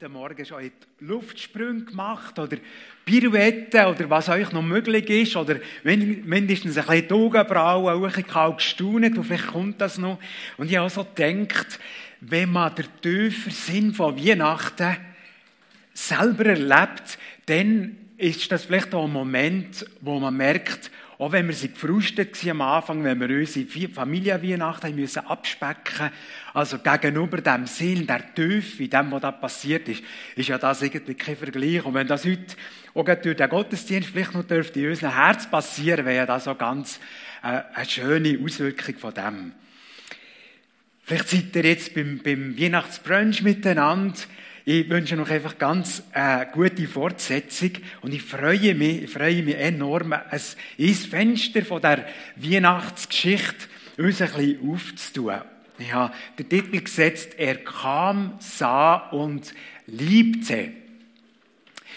heute Morgen schon Luftsprünge gemacht oder Pirouetten oder was euch noch möglich ist oder mindestens ein bisschen die Augenbrauen, auch ein bisschen gestaunt und vielleicht kommt das noch. Und ich habe auch so gedacht, wenn man den tiefen Sinn von Weihnachten selber erlebt, dann ist das vielleicht auch ein Moment, wo man merkt, auch wenn wir sie gefrustet waren am Anfang, wenn wir unsere Familienweihnachten müssen abspecken also gegenüber dem Sinn, der Tiefe, dem, was da passiert ist, ist ja das irgendwie kein Vergleich. Und wenn das heute auch durch den Gottesdienst vielleicht noch dürfte in unserem Herz passieren, wäre das so ganz äh, eine schöne Auswirkung von dem. Vielleicht seid ihr jetzt beim, beim Weihnachtsbrunch miteinander ich wünsche noch einfach ganz äh, gute Fortsetzung und ich freue mich, ich freue mich enorm, ein, ein Fenster von der Weihnachtsgeschichte uns ein bisschen aufzutun. Ich habe den Titel gesetzt, er kam, sah und liebte.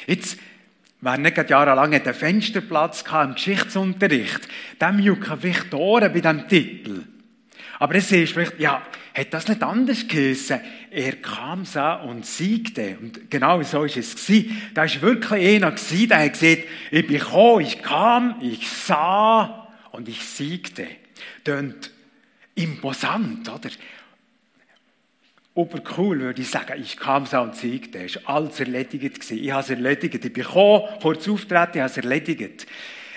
Jetzt, wer nicht jahrelang einen Fensterplatz im Geschichtsunterricht, dem jucken vielleicht die Ohren bei diesem Titel. Aber es ist vielleicht, ja, hat das nicht anders geheißen? Er kam, sah und siegte. Und genau so ist es gewesen. Da ist wirklich einer gewesen, der hat gesagt, ich bin gekommen, ich kam, ich sah und ich siegte. Tönt imposant, oder? Obercool würde ich sagen, ich kam, sah und siegte. Es war alles erledigt. Gewesen. Ich habe es erledigt. Ich bin gekommen, kurz auftreten, ich habe es erledigt.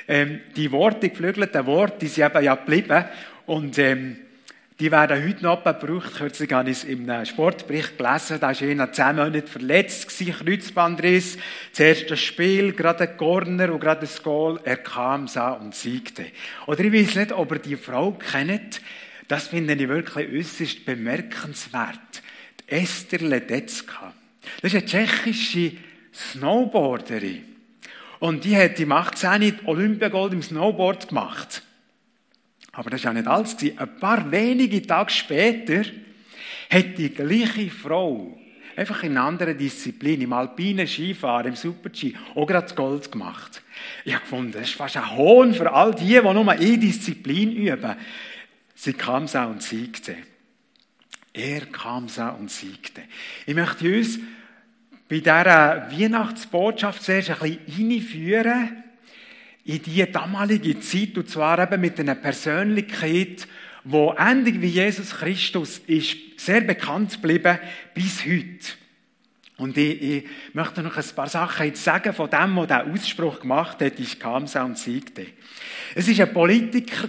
Ähm, die Worte, die geflügelten Worte, die sind eben ja geblieben. Und, ähm, die werden heute noch gebraucht. Kürzlich habe ich es im Sportbericht gelesen. Da war einer zehn Monate verletzt, Kreuzbandriss. Das erste Spiel, gerade ein Corner und gerade ein Goal. Er kam, sah und siegte. Oder ich weiß nicht, ob ihr die Frau kennt. Das finde ich wirklich äußerst bemerkenswert. Die Esther Ledetzka. Das ist eine tschechische Snowboarderin. Und die hat im 18. Olympiagold im Snowboard gemacht. Aber das war ja nicht alles. Ein paar wenige Tage später hat die gleiche Frau einfach in einer anderen Disziplin, im alpinen Skifahren, im Super-G, auch gerade Gold gemacht. Ich habe gefunden, das ist fast ein Hohn für all die, die nur eine Disziplin üben. Sie kam und siegte. Er kam und siegte. Ich möchte uns bei dieser Weihnachtsbotschaft zuerst ein bisschen einführen in die damalige Zeit, und zwar eben mit einer Persönlichkeit, wo ähnlich wie Jesus Christus ist, sehr bekannt geblieben bis heute. Und ich, ich möchte noch ein paar Sachen jetzt sagen von dem, der diesen Ausspruch gemacht hat, ich kam und siegte. Es war ein Politiker,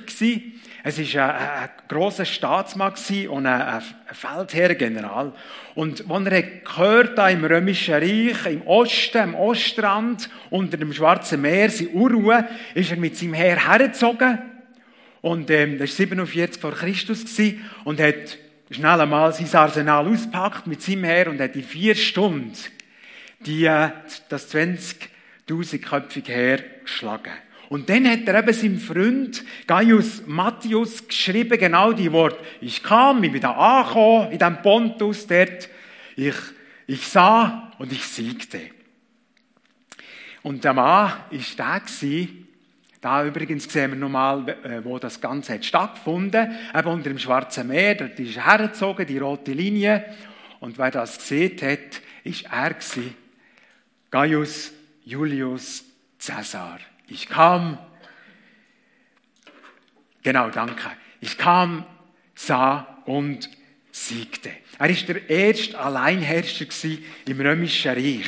es war ein, ein grosser Staatsmann und ein, ein Feldherrgeneral. Und als er gehört da im Römischen Reich, im Osten, im Ostrand, unter dem Schwarzen Meer, sein Urruhe, ist er mit seinem Heer hergezogen. Und ähm, das war 47 vor Christus gewesen, und hat schnell einmal sein Arsenal auspackt mit seinem Heer und hat in vier Stunden die, äh, das 20.000-köpfige Heer geschlagen. Und dann hat er eben seinem Freund Gaius Matthias geschrieben, genau die Worte. Ich kam, ich bin da angekommen, in diesem Pontus dort. Ich, ich sah und ich siegte. Und der Mann war der gewesen, da übrigens sehen wir nochmal, äh, wo das Ganze hat stattgefunden. Eben unter dem Schwarzen Meer, dort ist er hergezogen, die rote Linie. Und wer das gesehen hat, ist er gewesen. Gaius Julius Caesar. Ich kam, genau, danke. Ich kam, sah und siegte. Er ist der erste Alleinherrscher im römischen Reich.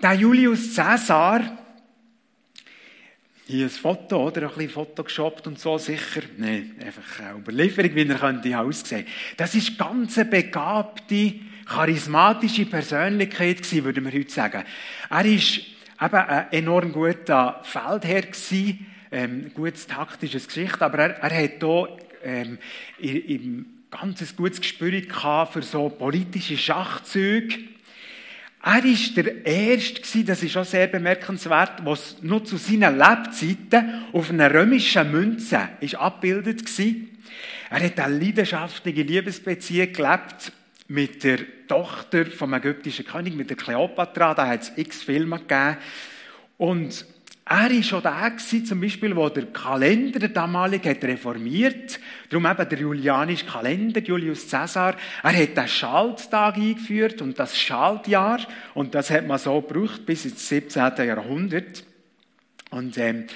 Der Julius Caesar, hier ein Foto, oder? Ein bisschen Photoshoppt und so, sicher. Nein, einfach eine Überlieferung, wie er könnte aussehen. Das ist ganz eine begabte, charismatische Persönlichkeit gewesen, würde man heute sagen. Er ist eben ein enorm guter Feldherr gewesen, ähm, gutes taktisches Geschichte, aber er, er hat hier ähm, im ganz gutes Gespür für so politische Schachzüge. Er war der Erste, das ist auch sehr bemerkenswert, was nur zu seinen Lebzeiten auf einer römischen Münze ist abgebildet war. Er hat eine leidenschaftliche Liebesbeziehung gelebt mit der Tochter vom ägyptischen König, mit der Kleopatra. Da hat es x Filme gegeben. Und Er war schon der, zum Beispiel, wo der Kalender der damalige hat. Darum eben der julianische Kalender, Julius Caesar. Er hat den Schalttag eingeführt und das Schaltjahr. Und das hat man so gebraucht bis ins 17. Jahrhundert. Und ähm,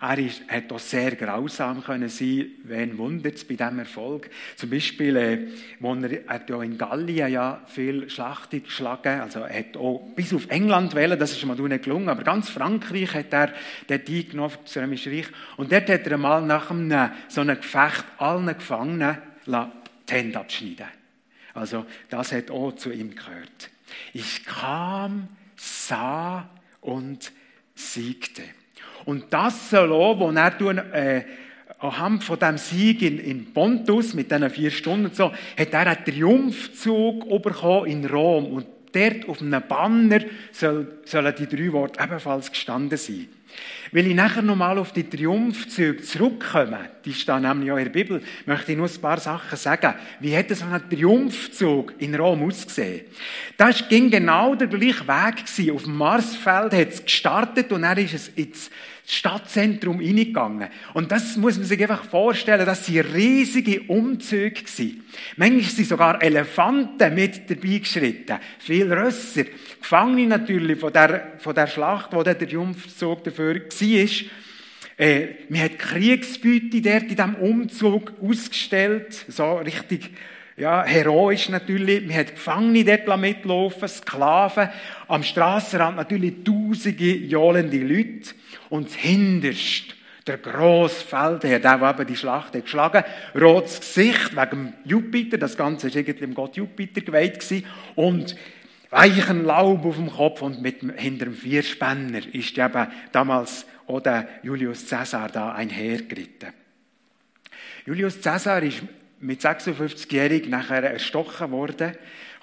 er ist, hat auch sehr grausam können sein. Wen wundert es bei diesem Erfolg? Zum Beispiel, äh, wo er, er hat ja in Gallien ja viel Schlachten geschlagen, also er hat auch bis auf England wählen, das ist ihm nicht gelungen, aber ganz Frankreich hat er dort eingenommen, das Römische Reich. Und dort hat er einmal nach einem so einem Gefecht allen Gefangenen die Hände abschneiden Also das hat auch zu ihm gehört. Ich kam, sah und siegte. Und das soll auch, wo er tun, äh, anhand von dem Sieg in, in Pontus mit diesen vier Stunden und so, hat er einen Triumphzug bekommen in Rom. Und dort auf einem Banner soll, sollen die drei Worte ebenfalls gestanden sein. Will ich nachher nochmal auf die Triumphzüge zurückkommen, die stehen nämlich auch in der Bibel, möchte ich nur ein paar Sachen sagen. Wie hat so ein Triumphzug in Rom ausgesehen? Das ging genau der gleiche Weg gewesen. Auf dem Marsfeld hat es gestartet und dann ist es ins Stadtzentrum hineingegangen. Und das muss man sich einfach vorstellen, das sind riesige Umzüge gewesen. Manchmal sind sogar Elefanten mit dabei geschritten. Viel Rösser. Gefangene natürlich von der, von der Schlacht, wo der Triumphzug dafür war. Äh, man hat Kriegsbeute dort in diesem Umzug ausgestellt. So richtig ja, heroisch natürlich. Man hat Gefangene dort mitlaufen, Sklaven. Am Strassenrand natürlich tausende johlende Leute. Und hinterst der grosse Feldherr, der, der eben die Schlacht hat geschlagen rotes Gesicht wegen Jupiter, das Ganze war irgendwie dem Gott Jupiter geweiht und weichen Laub auf dem Kopf und mit hinter dem Vierspänner ist eben damals auch der Julius Caesar da einhergeritten. Julius Caesar ist mit 56-jährig nachher erstochen worden,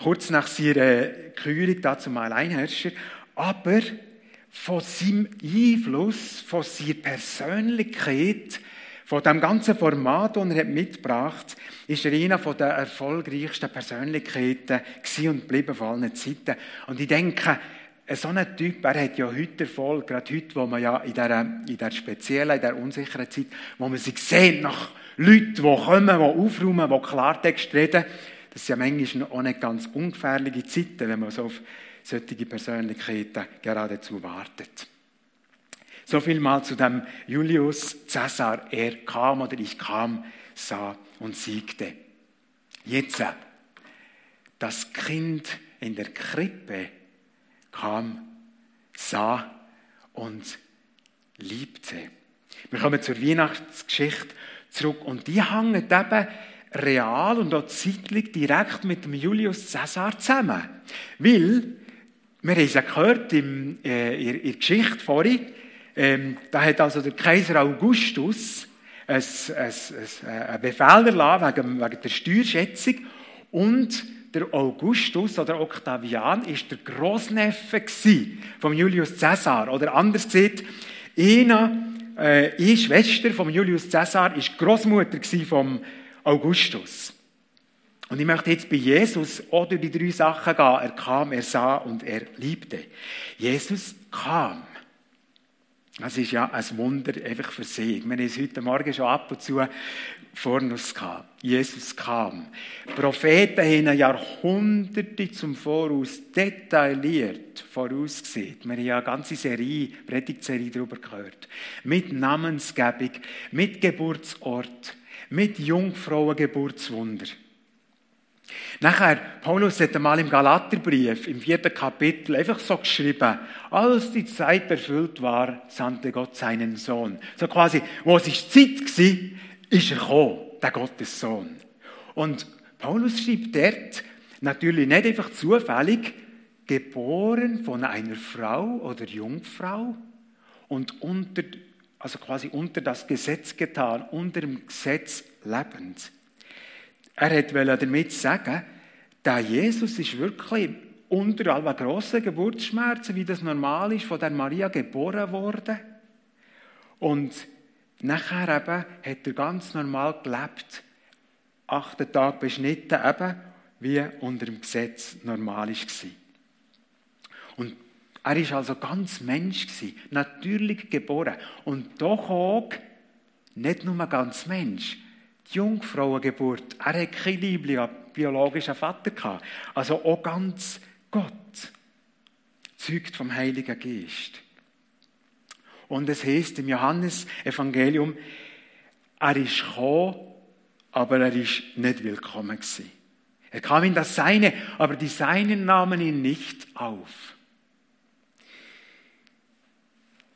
kurz nach seiner Kürung, dazu mal Einherrscher, aber von seinem Einfluss, von seiner Persönlichkeit, von dem ganzen Format, das er mitgebracht hat, ist er einer der erfolgreichsten Persönlichkeiten und geblieben von allen Zeiten. Und ich denke, so ein Typ, er hat ja heute Erfolg, gerade heute, wo man ja in dieser, in dieser speziellen, in dieser unsicheren Zeit, wo man sich sieht nach Leuten, die kommen, die aufräumen, die Klartext reden, das sind ja manchmal auch nicht ganz ungefährliche Zeiten, wenn man so auf solche Persönlichkeiten geradezu wartet. So viel mal zu dem Julius Caesar. Er kam oder ich kam, sah und siegte. Jetzt, das Kind in der Krippe kam, sah und liebte. Wir kommen zur Weihnachtsgeschichte zurück und die hängen eben real und auch zeitlich direkt mit dem Julius Caesar zusammen. Weil wir haben es ja gehört im, äh, in, der Geschichte vorhin. Ähm, da hat also der Kaiser Augustus ein, ein, ein, einen Befehl erlassen wegen, wegen der Steuerschätzung. Und der Augustus oder Octavian ist der Großneffe von Julius Caesar. Oder anders gesagt, eine, äh, Schwester von Julius Caesar ist Großmutter von Augustus. Und ich möchte jetzt bei Jesus durch die drei Sachen gehen. Er kam, er sah und er liebte. Jesus kam. Das ist ja ein Wunder einfach für sich. Wir haben es heute Morgen schon ab und zu vor uns gehabt. Jesus kam. Propheten haben Jahrhunderte zum Voraus detailliert vorausgesehen. Wir haben ja eine ganze Serie, Predigtserie darüber gehört. Mit Namensgebung, mit Geburtsort, mit Jungfrauengeburtswunder. Nachher, Paulus hat einmal im Galaterbrief, im vierten Kapitel, einfach so geschrieben, als die Zeit erfüllt war, sandte Gott seinen Sohn. So quasi, wo es ist Zeit war, ist er gekommen, der Gottes Sohn. Und Paulus schreibt dort, natürlich nicht einfach zufällig, geboren von einer Frau oder Jungfrau und unter, also quasi unter das Gesetz getan, unter dem Gesetz lebend. Er wollte damit sagen, der Jesus ist wirklich unter all grossen Geburtsschmerzen, wie das normal ist, von der Maria geboren worden. Und nachher eben hat er ganz normal gelebt, achten Tag beschnitten, eben wie unter dem Gesetz normal war. Und Er ist also ganz Mensch natürlich geboren und doch auch nicht nur ganz Mensch. Die Jungfrauengeburt, er hat kein lieblicher biologischer Vater gehabt, also auch ganz Gott, zeugt vom Heiligen Geist. Und es heißt im Johannesevangelium, er ist gekommen, aber er ist nicht willkommen gewesen. Er kam in das Seine, aber die Seinen nahmen ihn nicht auf.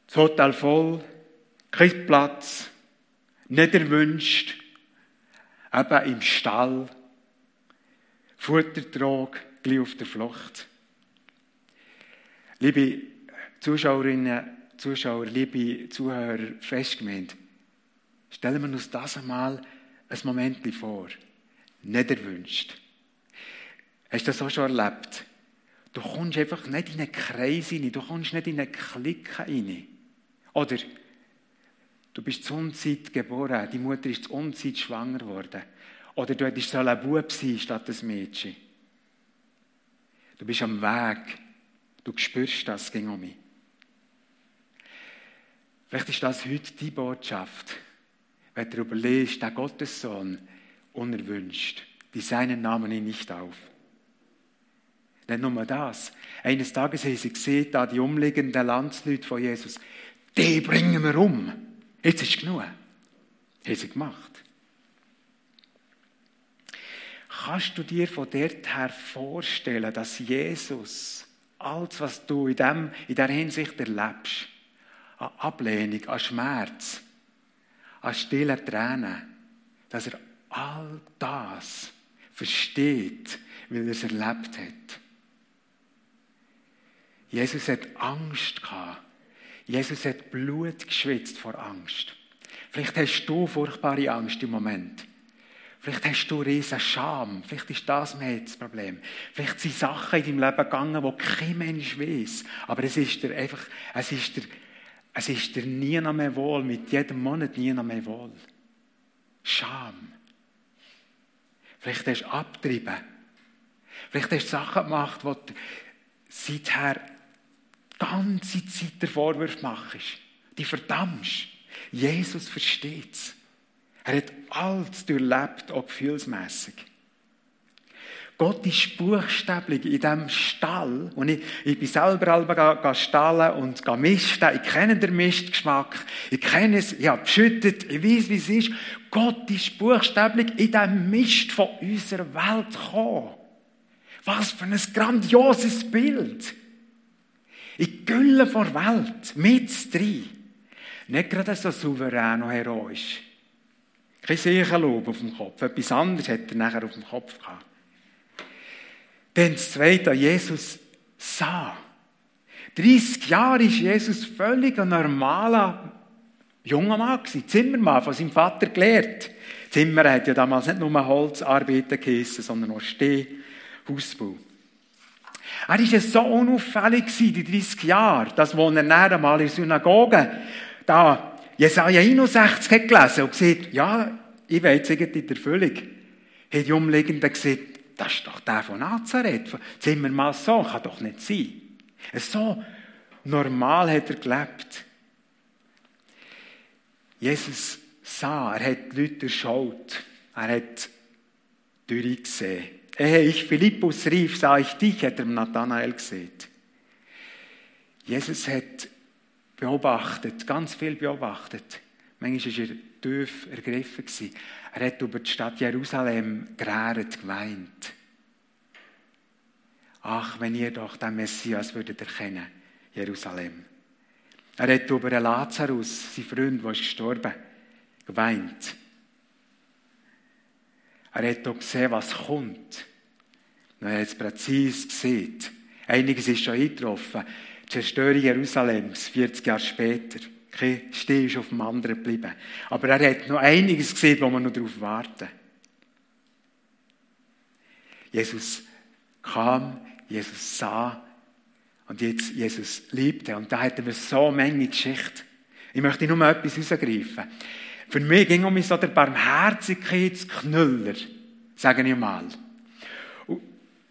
Das Hotel voll, kein Platz, nicht erwünscht, eben im Stall, Futtertrog, gleich auf der Flucht. Liebe Zuschauerinnen, Zuschauer, liebe Zuhörer, festgemeint, stellen wir uns das einmal ein Moment vor. Nicht erwünscht. Hast du das auch schon erlebt? Du kommst einfach nicht in einen Kreis rein, du kommst nicht in einen Klick rein. Oder du bist zur Unzeit geboren, die Mutter ist zur Unzeit schwanger geworden. Oder du hättest ein Bub sein statt ein Mädchen. Du bist am Weg, du spürst das, ging um mich. Vielleicht ist das heute die Botschaft, wenn du überlegst, der Gottessohn unerwünscht, die seinen Namen ihn nicht auf. Nicht nur das. Eines Tages haben sie gesehen, da die umliegenden Landsleute von Jesus, die bringen wir um. Jetzt ist genug. Haben sie gemacht. Kannst du dir von dort her vorstellen, dass Jesus alles, was du in, dem, in dieser Hinsicht erlebst, an Ablehnung, an Schmerz, an stillen Tränen, dass er all das versteht, weil er es erlebt hat. Jesus hat Angst gehabt. Jesus hat Blut geschwitzt vor Angst. Vielleicht hast du furchtbare Angst im Moment. Vielleicht hast du riesen Scham. Vielleicht ist das mehr das Problem. Vielleicht sind Sachen in deinem Leben gegangen, die kein Mensch weiß. Aber es ist dir einfach, es ist dir, es ist dir nie noch mehr wohl. Mit jedem Monat nie noch mehr wohl. Scham. Vielleicht hast du abgetrieben. Vielleicht hast du Sachen gemacht, die seither ganze Zeit der Vorwurf machst. Die verdammst. Jesus versteht es. Er hat alles durchlebt, auch gefühlsmässig. Gott ist buchstäblich in diesem Stall. Und ich, ich bin selber halb stallen und misten. Ich kenne den Mistgeschmack. Ich kenne es, ich habe geschüttet. Ich weiß, wie es ist. Gott ist buchstäblich in diesem Mist von unserer Welt gekommen. Was für ein grandioses Bild. In die Gülle der Welt, mit drin. Nicht gerade so souverän und heroisch. Kein Sicherlob auf dem Kopf. Etwas anderes hat er nachher auf dem Kopf gehabt. Dann das Zweite, Jesus sah. 30 Jahre ist Jesus völlig ein normaler junger Mann Zimmermann, von seinem Vater gelehrt. Zimmer hat ja damals nicht nur Holzarbeiten geheissen, sondern auch Steh, Hausbau. Er war so unauffällig, die 30 Jahre, dass, wo er dann einmal in der Synagoge da Jesaja 61 hat gelesen und gesagt, ja, ich weiß jetzt in der Erfüllung, hat die Umliegenden gesagt, das ist doch der von Nazareth. Sind wir mal so, kann doch nicht sein. So normal hat er gelebt. Jesus sah, er hat die Leute durchschaut, er hat durchgesehen. Ehe ich Philippus rief, sah ich dich, hat er Nathanael gesehen. Jesus hat beobachtet, ganz viel beobachtet. Manchmal war er tief ergriffen. Er hat über die Stadt Jerusalem geräret, geweint. Ach, wenn ihr doch den Messias würdet erkennen, Jerusalem. Er hat über Lazarus, sein Freund, der ist gestorben, geweint. Er hat auch gesehen, was kommt. Und er hat es präzise gesehen. Einiges ist schon eingetroffen. Die Zerstörung Jerusalems, 40 Jahre später. Kein Steh ist auf dem anderen geblieben. Aber er hat noch einiges gesehen, wo wir noch darauf warten. Jesus kam, Jesus sah und jetzt Jesus liebte. Und da hätten wir so Menge Geschichte. Ich möchte nur mal etwas rausgreifen. Für mich ging um mich so der Barmherzigkeitsknüller, sage ich mal.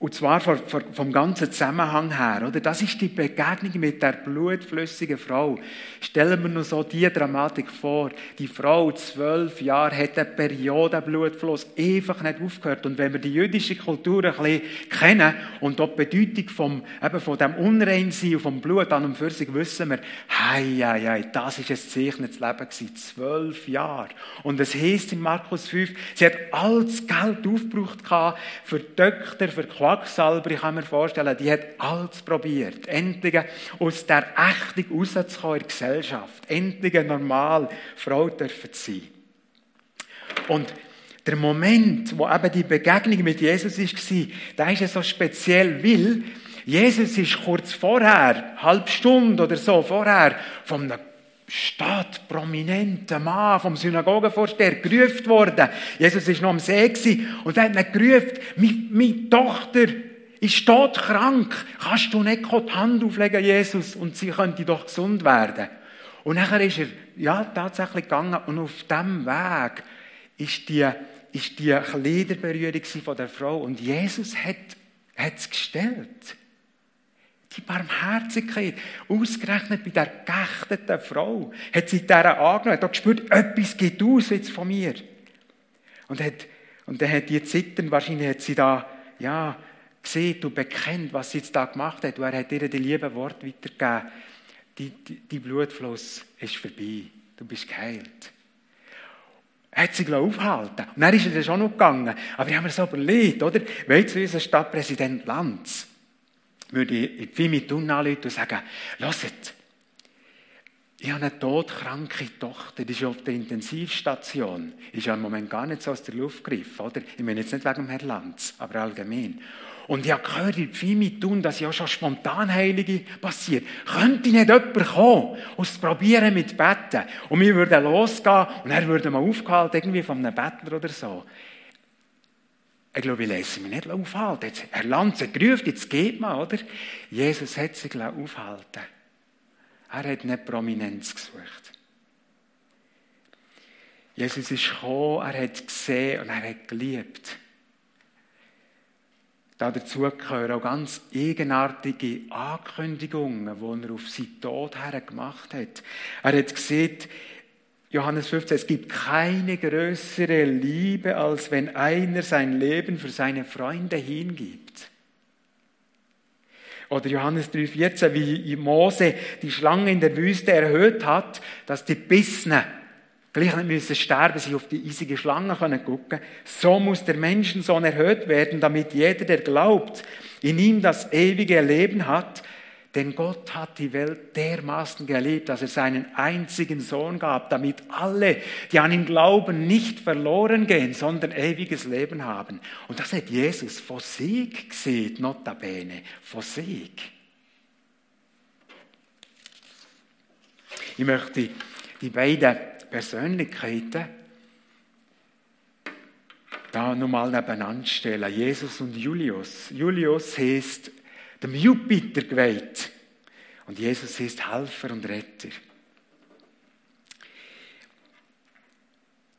Und zwar vom ganzen Zusammenhang her, oder? Das ist die Begegnung mit der blutflüssigen Frau. Stellen wir uns so die Dramatik vor. Die Frau, zwölf Jahre, hat eine Periodenblutfluss einfach nicht aufgehört. Und wenn wir die jüdische Kultur ein bisschen kennen und auch die Bedeutung vom, eben von dem Unreinsein und vom Blut an und für sich wissen wir, hei, hei, hei, das ist ein zeichnetes Leben gewesen. Zwölf Jahre. Und es heisst in Markus 5, sie hat alles Geld aufgebraucht für Töchter, für Qualität, Quacksalber, ich kann mir vorstellen, die hat alles probiert. Endlich aus der Ächtung rauszukommen in der Gesellschaft. Endlich eine normale Frau dürfen sein. Und der Moment, wo eben die Begegnung mit Jesus war, der ist ja so speziell, weil Jesus ist kurz vorher, halb Stunde oder so vorher, von einem Stadt, prominenter Mann vom Synagogenvorsteher gerufen worden. Jesus ist noch am See und er hat ihn gerufen, meine, Tochter ist tot krank. Kannst du nicht die Hand auflegen, Jesus, und sie könnte doch gesund werden. Und nachher ist er, ja, tatsächlich gegangen und auf dem Weg ist die, ist die Kleiderberührung von der Frau und Jesus hat, hat es gestellt. Die Barmherzigkeit, ausgerechnet bei der geächteten Frau, hat sie dieser angenommen, hat gespürt, etwas geht aus jetzt von mir. Und, hat, und dann hat die Zittern, wahrscheinlich hat sie da, ja, gesehen und bekennt, was sie jetzt da gemacht hat. Und er hat ihr die lieben Worte weitergegeben. Die, die, die Blutfluss ist vorbei. Du bist geheilt. Er hat sich aufhalten Und dann ist er schon noch gegangen. Aber ich habe mir so überlegt, oder? Weil zu unser Stadtpräsident Lanz, würde ich wie mit anrufen und sagen, hört, ich habe eine todkranke Tochter, die ist auf der Intensivstation. Ist ja im Moment gar nicht so aus der Luft gegriffen, oder? Ich meine jetzt nicht wegen Herrn Lanz, aber allgemein. Und ich habe gehört, in Pfimi tun, dass ja schon spontan Heilige passiert. Könnte nicht jemand kommen und es probieren mit Betten? Und wir würden losgehen und er würde mal aufgehalten, irgendwie von einem Bettler oder so. Ich glaube, ich lasse mich nicht aufhalten. Jetzt, Herr Lanz hat gerufen, jetzt geht man, oder? Jesus hat sich aufhalten. Er hat nicht Prominenz gesucht. Jesus ist gekommen, er hat gesehen und er hat geliebt. Da dazu gehören auch ganz eigenartige Ankündigungen, die er auf seinen Tod her gemacht hat. Er hat gesehen, Johannes 15, es gibt keine größere Liebe, als wenn einer sein Leben für seine Freunde hingibt. Oder Johannes 3,14, wie Mose die Schlange in der Wüste erhöht hat, dass die Bissner gleich nicht müssen sterben, sich auf die eisige Schlange können gucken. So muss der Menschensohn erhöht werden, damit jeder, der glaubt, in ihm das ewige Leben hat, denn Gott hat die Welt dermaßen geliebt, dass er seinen einzigen Sohn gab, damit alle, die an ihn glauben, nicht verloren gehen, sondern ewiges Leben haben. Und das hat Jesus von Sieg gesehen, notabene, von Sieg. Ich möchte die beiden Persönlichkeiten da nochmal nebeneinander stellen. Jesus und Julius. Julius heißt dem Jupiter geweiht. Und Jesus ist Helfer und Retter.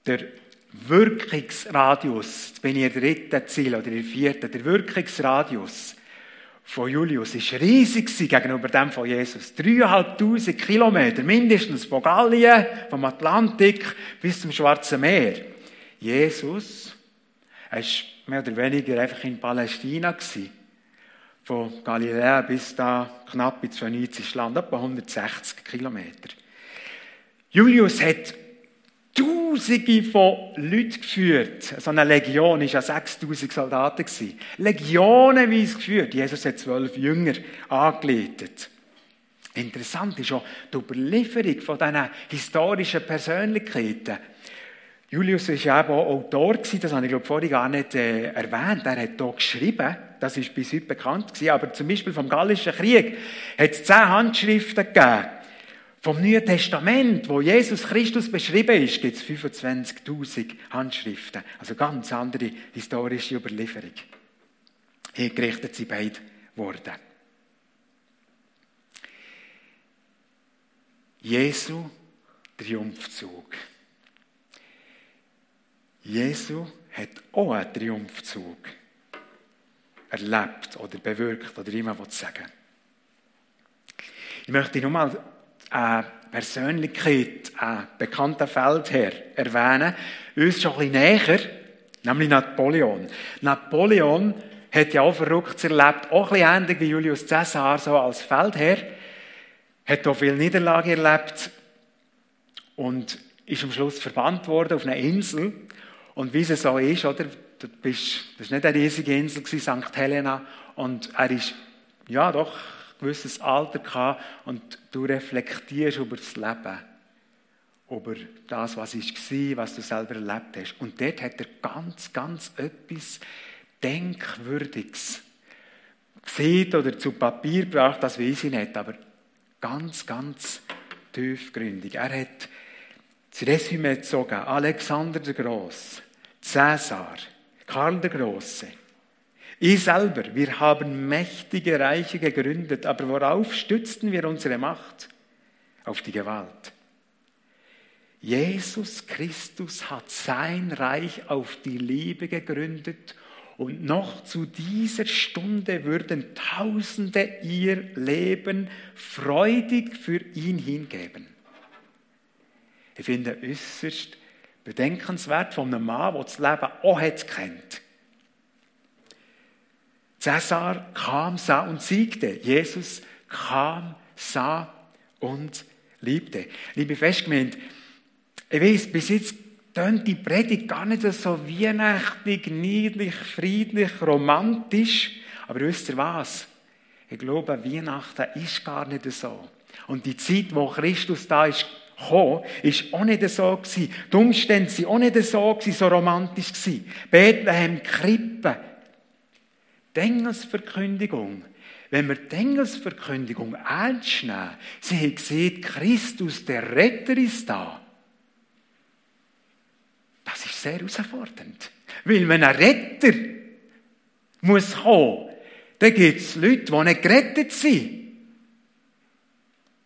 Der Wirkungsradius, jetzt bin ich im dritten Ziel oder im vierten, der Wirkungsradius von Julius ist riesig gegenüber dem von Jesus. Dreieinhalbtausend Kilometer, mindestens von Gallien, vom Atlantik bis zum Schwarzen Meer. Jesus, war mehr oder weniger einfach in Palästina gewesen von Galiläa bis da knapp ins phönizische Land, etwa 160 Kilometer. Julius hat Tausende von Leuten geführt. So eine Legion war ja 6000 Soldaten. Legionenweise geführt. Jesus hat zwölf Jünger angeleitet. Interessant ist auch die Überlieferung von diesen historischen Persönlichkeiten. Julius war ja auch Autor, das habe ich glaube vorhin gar nicht äh, erwähnt. Er hat hier geschrieben, das ist bis heute bekannt gewesen, aber zum Beispiel vom Gallischen Krieg hat es zehn Handschriften gegeben. Vom Neuen Testament, wo Jesus Christus beschrieben ist, gibt es 25.000 Handschriften. Also ganz andere historische Überlieferung. Hier gerichtet sie beide worden. Jesu Triumphzug. Jesu hat auch einen Triumphzug. erlebt oder bewirkt oder man sagen Ich möchte nochmal eine Persönlichkeit, einen bekannten Feldherr erwähnen, uns schon ein bisschen näher, nämlich Napoleon. Napoleon hat ja auch Verrücktes erlebt, auch ein bisschen ähnlich wie Julius Caesar, so als Feldherr, hat auch viel Niederlage erlebt und ist am Schluss verbannt worden auf einer Insel. Und wie es so ist, oder? Du bist, das war nicht eine riesige Insel, St. Helena, und er ist, ja doch, ein gewisses Alter gehabt und du reflektierst über das Leben, über das, was war, was du selber erlebt hast. Und dort hat er ganz, ganz etwas Denkwürdiges gesehen oder zu Papier gebracht, das weiß ich nicht, aber ganz, ganz tiefgründig. Er hat das Resümee gezogen. Alexander der Groß, Cäsar, Karl der Große. Ich selber, wir haben mächtige Reiche gegründet, aber worauf stützten wir unsere Macht? Auf die Gewalt. Jesus Christus hat sein Reich auf die Liebe gegründet und noch zu dieser Stunde würden Tausende ihr Leben freudig für ihn hingeben. Ich finde äußerst bedenkenswert von einem Mann, der das Leben auch kennt. Cäsar kam, sah und siegte. Jesus kam, sah und liebte. Liebe Festgemeinde, ich weiß, bis jetzt tönt die Predigt gar nicht so weihnachtlich, niedlich, friedlich, romantisch. Aber wisst ihr was? Ich glaube, Weihnachten ist gar nicht so. Und die Zeit, wo Christus da ist, gekommen, ist auch nicht so gewesen. Die Umstände waren auch nicht so, gewesen, so romantisch gewesen. Bethlehem, Krippe. Die Engelsverkündigung. Wenn wir die Engelsverkündigung ernst nehmen, sie haben gesehen, Christus, der Retter, ist da. Das ist sehr herausfordernd. Weil wenn ein Retter muss kommen, dann gibt es Leute, die nicht gerettet sind.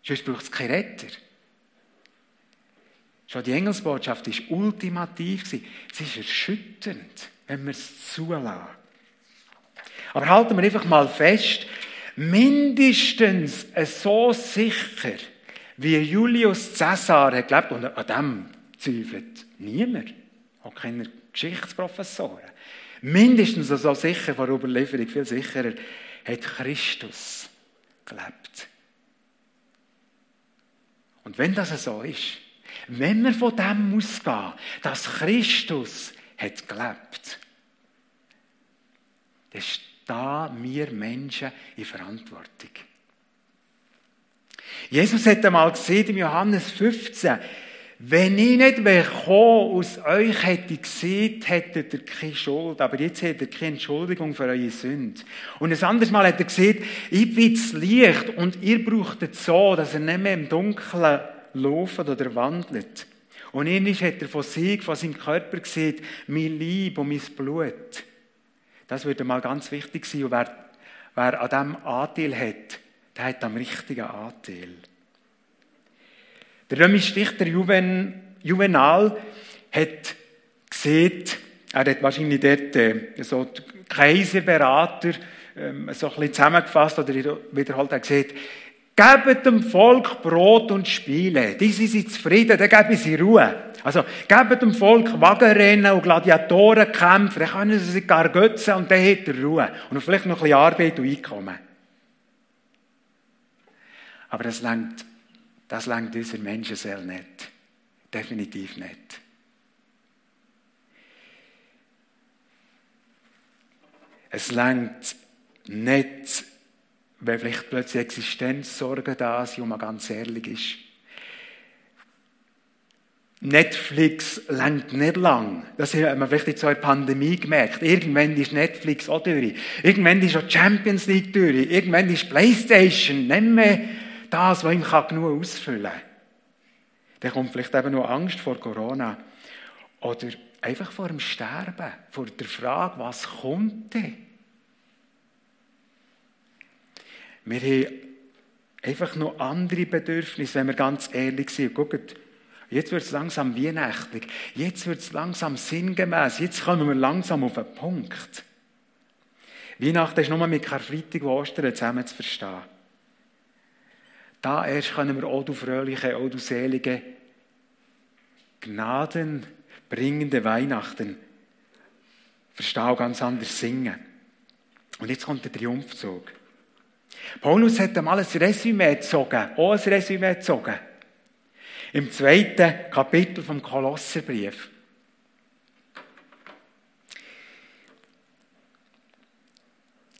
Sonst braucht es keinen Retter. Schon die Engelsbotschaft ist ultimativ. Sie ist erschütternd, wenn wir es zulassen. Aber halten wir einfach mal fest, mindestens so sicher, wie Julius Caesar hat gelebt, und an dem zweifelt niemand auch keine Geschichtsprofessoren. Mindestens so sicher, vor Überlieferung viel sicherer, hat Christus gelebt. Und wenn das so ist, wenn man von dem ausgehen, dass Christus hat gelebt, dann stehen wir Menschen in Verantwortung. Jesus hat einmal gesehen im Johannes 15, wenn ich nicht kommen aus euch hätte gesehen, hättet ihr keine Schuld. Aber jetzt hättet ihr keine Entschuldigung für eure Sünde. Und ein anderes Mal hat er gesagt, ich bin das Licht und ihr braucht es so, dass er nicht mehr im Dunkeln lauft oder wandelt. Und ähnlich hat er von sich, von seinem Körper gesehen, mein Lieb und mein Blut. Das würde mal ganz wichtig sein. Und wer, wer an diesem Anteil hat, der hat am richtigen Anteil. Der römische Dichter Juven, Juvenal hat gesehen, er hat wahrscheinlich dort äh, so die Kaiserberater ähm, so ein bisschen zusammengefasst oder wiederholt, er gesagt, Gebt dem Volk Brot und Spiele. Die sind zufrieden, dann geben sie Ruhe. Also, gebt dem Volk Wagenrennen und Gladiatorenkämpfe, dann können sie sich gar götzen und dann hat er Ruhe. Und vielleicht noch ein bisschen Arbeit und Einkommen. Aber das lenkt das langt unser Menschenseele nicht. Definitiv nicht. Es langt nicht, wenn vielleicht plötzlich Existenzsorgen da sind und man ganz ehrlich ist. Netflix langt nicht lang. Das haben wir vielleicht in so einer Pandemie gemerkt. Irgendwann ist Netflix auch durch. Irgendwann ist auch Champions League durch. Irgendwann ist Playstation nicht mehr das, was ihm genug ausfüllen kann. Dann kommt vielleicht eben noch Angst vor Corona. Oder einfach vor dem Sterben, vor der Frage, was kommt denn? Wir haben einfach noch andere Bedürfnisse, wenn wir ganz ehrlich sind. Guckt, jetzt wird es langsam weihnachtlich. Jetzt wird es langsam sinngemäß. Jetzt kommen wir langsam auf den Punkt. Weihnachten ist nur mit Karfreitag und Ostern zusammen zu verstehen. Da erst können wir auch du fröhliche, auch du selige, gnadenbringende Weihnachten verstehen und ganz anders singen. Und jetzt kommt der Triumphzug. Paulus hat einmal ein Resümee gezogen, auch ein Resümee gezogen. Im zweiten Kapitel vom Kolosserbrief.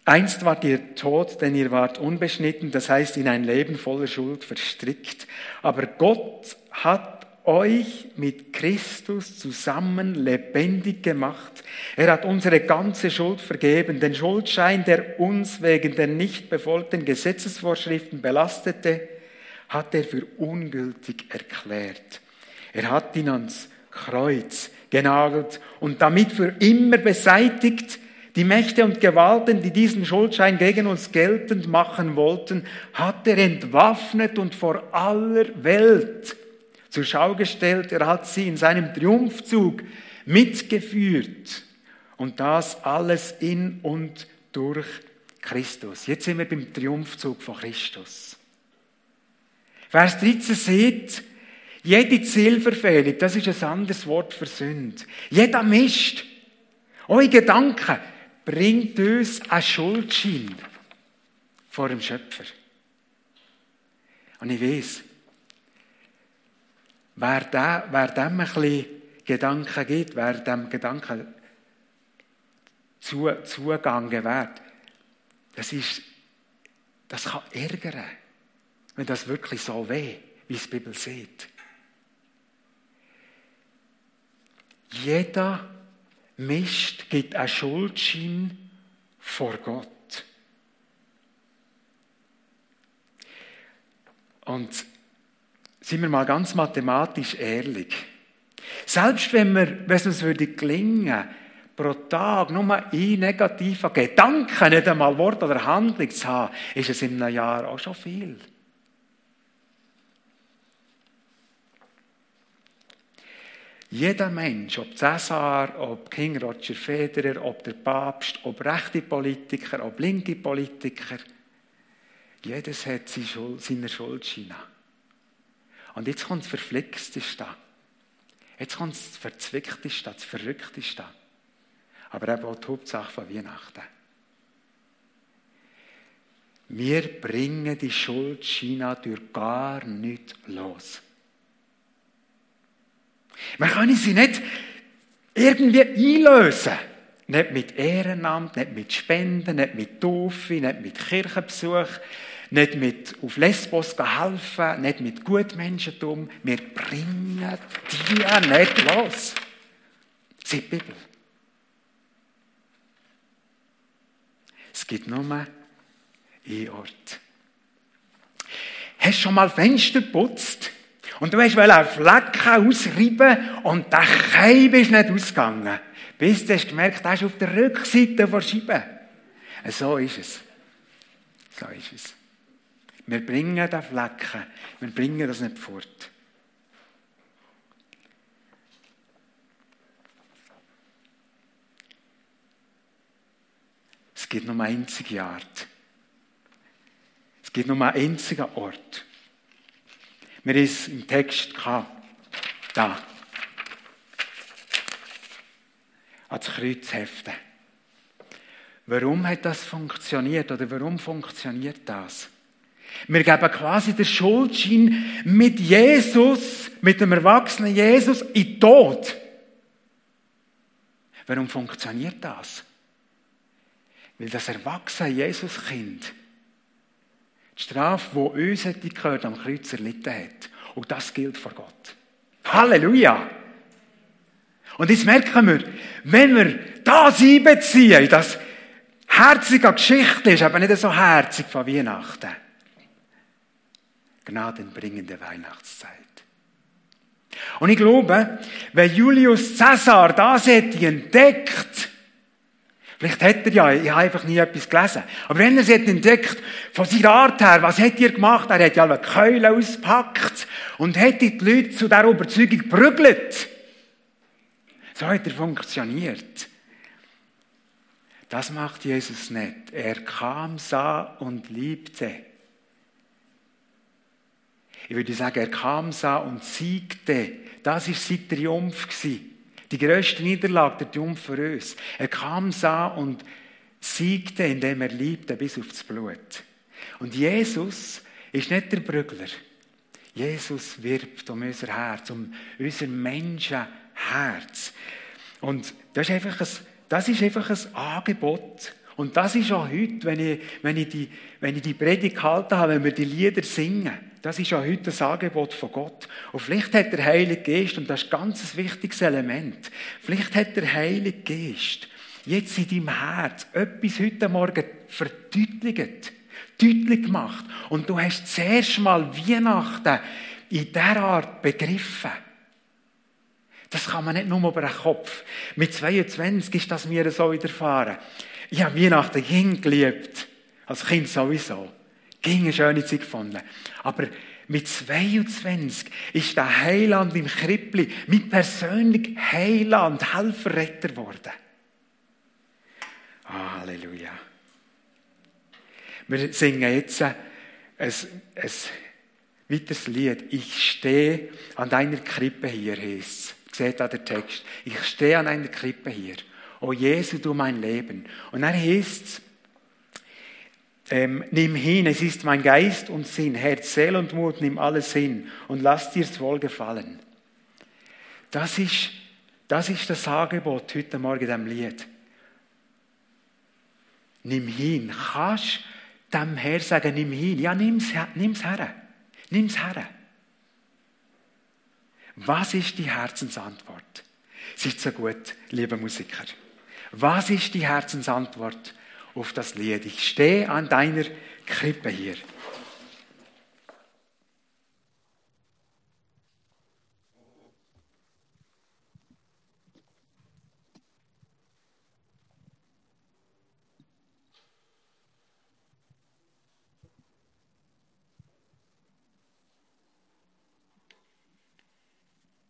Einst wart ihr tot, denn ihr wart unbeschnitten, das heißt in ein Leben voller Schuld verstrickt. Aber Gott hat euch mit Christus zusammen lebendig gemacht. Er hat unsere ganze Schuld vergeben, den Schuldschein, der uns wegen der nicht befolgten Gesetzesvorschriften belastete, hat er für ungültig erklärt. Er hat ihn ans Kreuz genagelt und damit für immer beseitigt, die Mächte und Gewalten, die diesen Schuldschein gegen uns geltend machen wollten, hat er entwaffnet und vor aller Welt zur Schau gestellt. Er hat sie in seinem Triumphzug mitgeführt. Und das alles in und durch Christus. Jetzt sind wir beim Triumphzug von Christus. Vers 13 sieht, jede Zielverfehlung, das ist ein anderes Wort für Sünde. Jeder Mist, eure Gedanken, bringt uns einen Schuldschein vor dem Schöpfer. Und ich weiß, wer, da, wer dem ein Gedanken gibt, wer dem Gedanken zu, Zugang gewährt, das ist, das kann ärgern, wenn das wirklich so weh, wie es die Bibel sieht. Jeder Mist gibt einen Schuldschein vor Gott. Und sind wir mal ganz mathematisch ehrlich. Selbst wenn, wir, wenn es uns würde gelingen, pro Tag nur ein negativer Gedanke, nicht einmal Wort oder Handlung zu haben, ist es in einem Jahr auch schon viel. Jeder Mensch, ob Cäsar, ob King Roger Federer, ob der Papst, ob rechte Politiker, ob linke Politiker, jedes hat seine Schuldscheine. Und jetzt kommt das Verflixteste. Jetzt kommt das Verzwickteste, das Verrückteste. Aber eben auch die Hauptsache von Weihnachten. Wir bringen die Schuldscheine durch gar nichts los. Wir können sie nicht irgendwie einlösen. Nicht mit Ehrenamt, nicht mit Spenden, nicht mit Taufe, nicht mit Kirchenbesuch, nicht mit auf Lesbos helfen, nicht mit Gutmenschentum. Wir bringen die nicht los. Ist die Bibel. Es gibt nur einen Ort. Hast du schon mal Fenster geputzt? Und du hast einen Flecken ausreiben und der Keim ist nicht ausgegangen. Bis du hast gemerkt, ist auf der Rückseite der Scheibe. So ist es. So ist es. Wir bringen den Flecken, wir bringen das nicht fort. Es gibt nur eine einzige Art. Es gibt nur einen einzigen Ort. Wir haben es im Text gehabt. Da. Ans Kreuz heften. Warum hat das funktioniert oder warum funktioniert das? Wir geben quasi den Schuldschein mit Jesus, mit dem erwachsenen Jesus, in den Tod. Warum funktioniert das? Weil das erwachsene Jesuskind die Strafe, die uns hätte gehört, am Kreuz erlitten hat. Und das gilt vor Gott. Halleluja! Und jetzt merken wir, wenn wir das einbeziehen, das herzige Geschichte ist aber nicht so herzig von Weihnachten. Gnadenbringende Weihnachtszeit. Und ich glaube, wenn Julius Caesar das hätte entdeckt, Vielleicht hat er ja, ich habe einfach nie etwas gelesen. Aber wenn er es hat entdeckt, von seiner Art her, was hat er gemacht? Er hat ja eine Keule ausgepackt und hat die Leute zu dieser Überzeugung geprügelt. So hat er funktioniert. Das macht Jesus nicht. Er kam, sah und liebte. Ich würde sagen, er kam, sah und siegte. Das war sein Triumph. Die grösste Niederlage, der Triumph für uns. Er kam, sah und siegte, indem er liebte bis aufs Blut. Und Jesus ist nicht der Brügler. Jesus wirbt um unser Herz, um unser Menschenherz. Und das ist einfach ein, das ist einfach ein Angebot. Und das ist auch heute, wenn ich, wenn ich, die, wenn ich die Predigt habe, wenn wir die Lieder singen. Das ist auch heute das Angebot von Gott. Und vielleicht hat der Heilige Geist, und das ist ein ganz wichtiges Element, vielleicht hat der Heilige Geist jetzt in deinem Herz etwas heute Morgen verdeutlicht deutlich gemacht. Und du hast zuerst mal Weihnachten in dieser Art begriffen. Das kann man nicht nur über den Kopf. Mit 22 ist das mir so widerfahren. Ich habe Weihnachten ging geliebt. Als Kind sowieso. Ging eine schöne Zeit gefunden. Aber mit 22 ist der Heiland im Krippli mit persönlich Heiland, Helfer, Retter geworden. Halleluja. Wir singen jetzt ein, ein, ein weiteres Lied. Ich stehe an deiner Krippe hier, heißt es. Seht da der Text. Ich stehe an einer Krippe hier. O Jesu, du mein Leben. Und dann heißt es, ähm, nimm hin, es ist mein Geist und Sinn, Herz, Seele und Mut, nimm alles hin und lass dir's wohl gefallen. Das ist, das ist das Angebot heute Morgen diesem Lied. Nimm hin. Kannst dem Herr sagen, nimm hin. Ja, nimm's, nimm's her. Nimm's her. Was ist die Herzensantwort? Seid so gut, liebe Musiker. Was ist die Herzensantwort auf das Lied? Ich stehe an deiner Krippe hier.